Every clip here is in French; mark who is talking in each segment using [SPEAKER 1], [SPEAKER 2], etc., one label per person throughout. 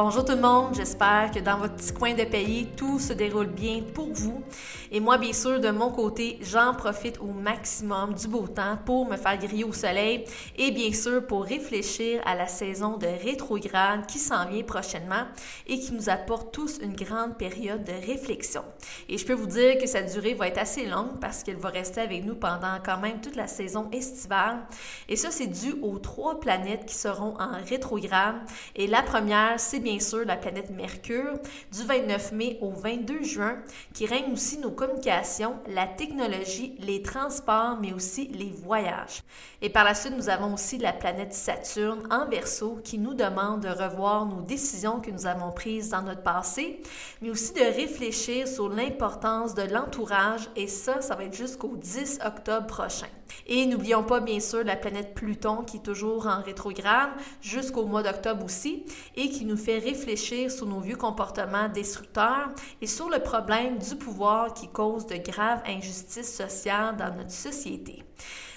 [SPEAKER 1] Bonjour tout le monde, j'espère que dans votre petit coin de pays, tout se déroule bien pour vous. Et moi, bien sûr, de mon côté, j'en profite au maximum du beau temps pour me faire griller au soleil et bien sûr pour réfléchir à la saison de rétrograde qui s'en vient prochainement et qui nous apporte tous une grande période de réflexion. Et je peux vous dire que sa durée va être assez longue parce qu'elle va rester avec nous pendant quand même toute la saison estivale. Et ça, c'est dû aux trois planètes qui seront en rétrograde. Et la première, c'est sûr la planète Mercure du 29 mai au 22 juin, qui règne aussi nos communications, la technologie, les transports, mais aussi les voyages. Et par la suite, nous avons aussi la planète Saturne en verso qui nous demande de revoir nos décisions que nous avons prises dans notre passé, mais aussi de réfléchir sur l'importance de l'entourage et ça, ça va être jusqu'au 10 octobre prochain. Et n'oublions pas bien sûr la planète Pluton qui est toujours en rétrograde jusqu'au mois d'octobre aussi et qui nous fait réfléchir sur nos vieux comportements destructeurs et sur le problème du pouvoir qui cause de graves injustices sociales dans notre société.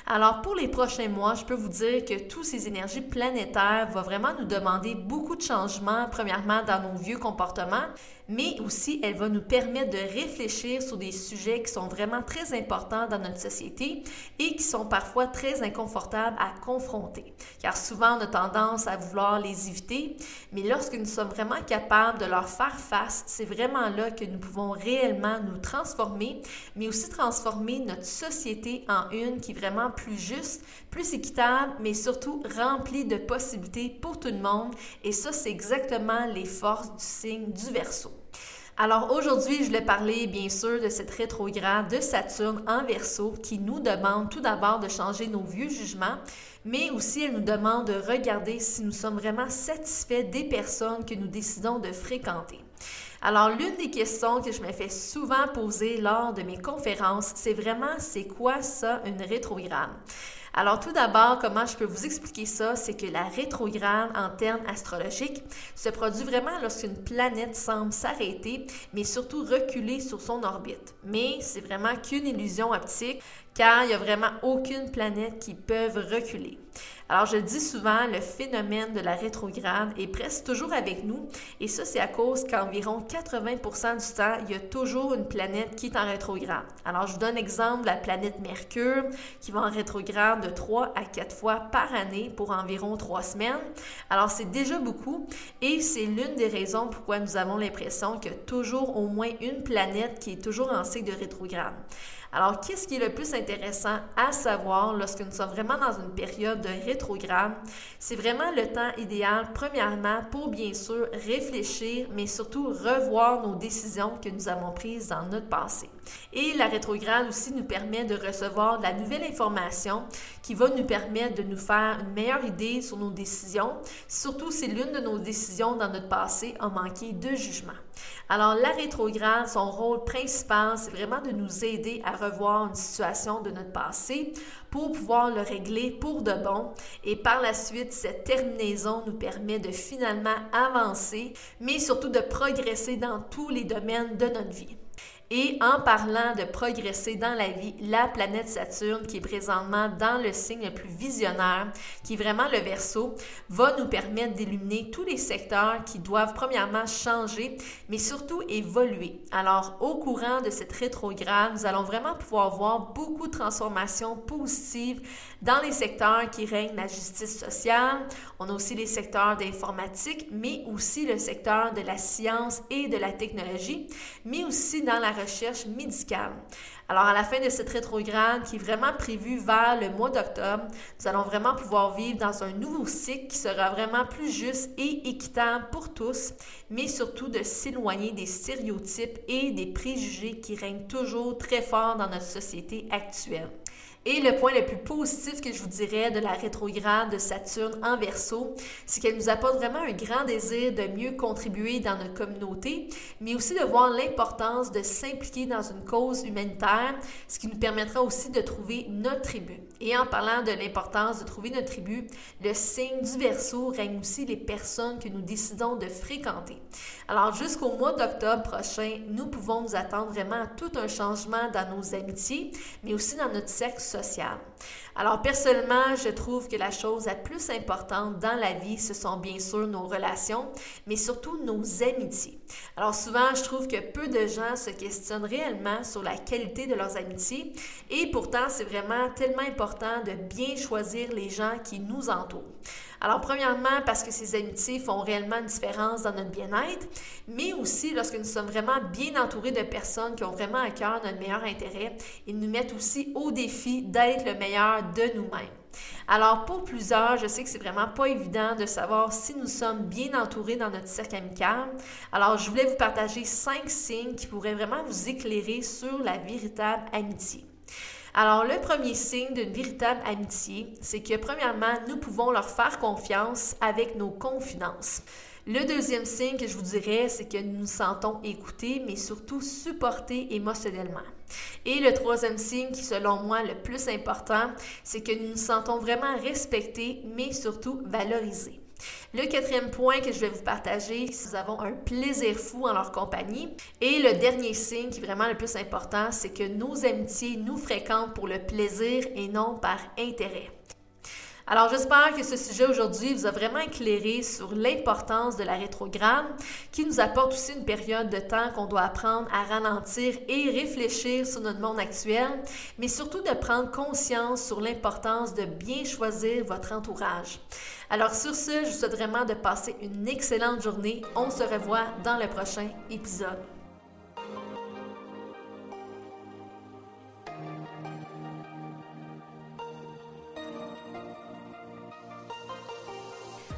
[SPEAKER 1] Alors pour les prochains mois, je peux vous dire que toutes ces énergies planétaires vont vraiment nous demander beaucoup de changements, premièrement dans nos vieux comportements, mais aussi elle va nous permettre de réfléchir sur des sujets qui sont vraiment très importants dans notre société et qui sont parfois très inconfortables à confronter. Car souvent, on a tendance à vouloir les éviter, mais lorsque nous sommes vraiment capables de leur faire face, c'est vraiment là que nous pouvons réellement nous transformer, mais aussi transformer notre société en une qui est vraiment plus juste, plus équitable, mais surtout remplie de possibilités pour tout le monde. Et ça, c'est exactement les forces du signe du verso. Alors aujourd'hui, je voulais parler bien sûr de cette rétrograde de Saturne en verso qui nous demande tout d'abord de changer nos vieux jugements, mais aussi elle nous demande de regarder si nous sommes vraiment satisfaits des personnes que nous décidons de fréquenter. Alors, l'une des questions que je me fais souvent poser lors de mes conférences, c'est vraiment c'est quoi ça, une rétrograde? Alors tout d'abord, comment je peux vous expliquer ça, c'est que la rétrograde en termes astrologiques se produit vraiment lorsqu'une planète semble s'arrêter, mais surtout reculer sur son orbite. Mais c'est vraiment qu'une illusion optique car il n'y a vraiment aucune planète qui peut reculer. Alors, je dis souvent, le phénomène de la rétrograde est presque toujours avec nous, et ça, c'est à cause qu'environ 80% du temps, il y a toujours une planète qui est en rétrograde. Alors, je vous donne l'exemple de la planète Mercure, qui va en rétrograde de 3 à 4 fois par année pour environ 3 semaines. Alors, c'est déjà beaucoup, et c'est l'une des raisons pourquoi nous avons l'impression qu'il y a toujours au moins une planète qui est toujours en cycle de rétrograde. Alors, qu'est-ce qui est le plus intéressant à savoir lorsque nous sommes vraiment dans une période de rétrograde? C'est vraiment le temps idéal, premièrement, pour bien sûr réfléchir, mais surtout revoir nos décisions que nous avons prises dans notre passé. Et la rétrograde aussi nous permet de recevoir de la nouvelle information qui va nous permettre de nous faire une meilleure idée sur nos décisions, surtout si l'une de nos décisions dans notre passé a manqué de jugement. Alors, la rétrograde, son rôle principal, c'est vraiment de nous aider à revoir une situation de notre passé pour pouvoir le régler pour de bon. Et par la suite, cette terminaison nous permet de finalement avancer, mais surtout de progresser dans tous les domaines de notre vie. Et en parlant de progresser dans la vie, la planète Saturne, qui est présentement dans le signe le plus visionnaire, qui est vraiment le verso, va nous permettre d'illuminer tous les secteurs qui doivent premièrement changer, mais surtout évoluer. Alors, au courant de cette rétrograde, nous allons vraiment pouvoir voir beaucoup de transformations positives dans les secteurs qui règnent la justice sociale. On a aussi les secteurs d'informatique, mais aussi le secteur de la science et de la technologie, mais aussi dans la recherche médicale. Alors, à la fin de cette rétrograde qui est vraiment prévue vers le mois d'octobre, nous allons vraiment pouvoir vivre dans un nouveau cycle qui sera vraiment plus juste et équitable pour tous, mais surtout de s'éloigner des stéréotypes et des préjugés qui règnent toujours très fort dans notre société actuelle. Et le point le plus positif que je vous dirais de la rétrograde de Saturne en verso, c'est qu'elle nous apporte vraiment un grand désir de mieux contribuer dans notre communauté, mais aussi de voir l'importance de s'impliquer dans une cause humanitaire, ce qui nous permettra aussi de trouver notre tribu. Et en parlant de l'importance de trouver notre tribu, le signe du verso règne aussi les personnes que nous décidons de fréquenter. Alors jusqu'au mois d'octobre prochain, nous pouvons nous attendre vraiment à tout un changement dans nos amitiés, mais aussi dans notre sexe Alors personnellement, je trouve que la chose la plus importante dans la vie, ce sont bien sûr nos relations, mais surtout nos amitiés. Alors souvent, je trouve que peu de gens se questionnent réellement sur la qualité de leurs amitiés et pourtant, c'est vraiment tellement important de bien choisir les gens qui nous entourent. Alors, premièrement, parce que ces amitiés font réellement une différence dans notre bien-être, mais aussi lorsque nous sommes vraiment bien entourés de personnes qui ont vraiment à cœur notre meilleur intérêt, ils nous mettent aussi au défi d'être le meilleur de nous-mêmes. Alors, pour plusieurs, je sais que c'est vraiment pas évident de savoir si nous sommes bien entourés dans notre cercle amical. Alors, je voulais vous partager cinq signes qui pourraient vraiment vous éclairer sur la véritable amitié. Alors, le premier signe d'une véritable amitié, c'est que premièrement, nous pouvons leur faire confiance avec nos confidences. Le deuxième signe que je vous dirais, c'est que nous nous sentons écoutés, mais surtout supportés émotionnellement. Et le troisième signe qui, selon moi, le plus important, c'est que nous nous sentons vraiment respectés, mais surtout valorisés. Le quatrième point que je vais vous partager, nous avons un plaisir fou en leur compagnie. Et le dernier signe qui est vraiment le plus important, c'est que nos amitiés nous fréquentent pour le plaisir et non par intérêt. Alors j'espère que ce sujet aujourd'hui vous a vraiment éclairé sur l'importance de la rétrograde qui nous apporte aussi une période de temps qu'on doit apprendre à ralentir et réfléchir sur notre monde actuel, mais surtout de prendre conscience sur l'importance de bien choisir votre entourage. Alors sur ce, je vous souhaite vraiment de passer une excellente journée. On se revoit dans le prochain épisode.